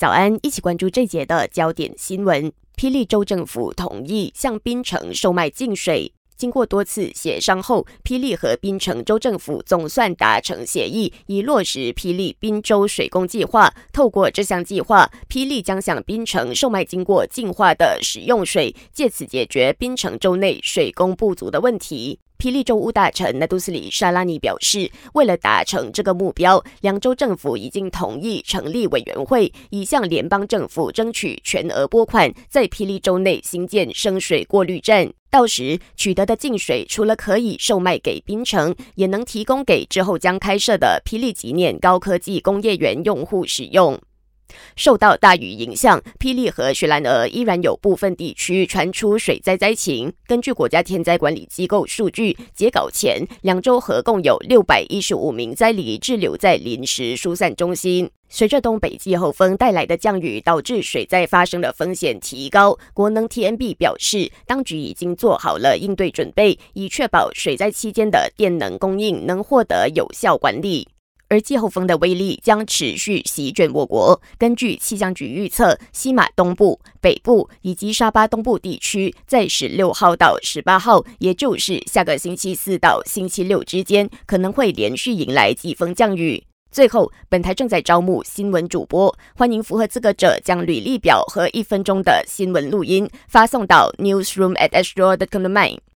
早安，一起关注这节的焦点新闻。霹雳州政府同意向槟城售卖净水。经过多次协商后，霹雳和槟城州政府总算达成协议，以落实霹雳滨州水供计划。透过这项计划，霹雳将向槟城售卖经过净化的食用水，借此解决槟城州内水供不足的问题。霹雳州务大臣纳杜斯里沙拉尼表示，为了达成这个目标，两州政府已经同意成立委员会，以向联邦政府争取全额拨款，在霹雳州内兴建生水过滤站。到时取得的净水，除了可以售卖给槟城，也能提供给之后将开设的霹雳纪念高科技工业园用户使用。受到大雨影响，霹雳和雪兰莪依然有部分地区传出水灾灾情。根据国家天灾管理机构数据，截稿前两周合共有六百一十五名灾民滞留在临时疏散中心。随着东北季候风带来的降雨，导致水灾发生的风险提高。国能 TNB 表示，当局已经做好了应对准备，以确保水灾期间的电能供应能获得有效管理。而季候风的威力将持续席卷我国。根据气象局预测，西马东部、北部以及沙巴东部地区在十六号到十八号，也就是下个星期四到星期六之间，可能会连续迎来季风降雨。最后，本台正在招募新闻主播，欢迎符合资格者将履历表和一分钟的新闻录音发送到 newsroom at astro dot com 的 m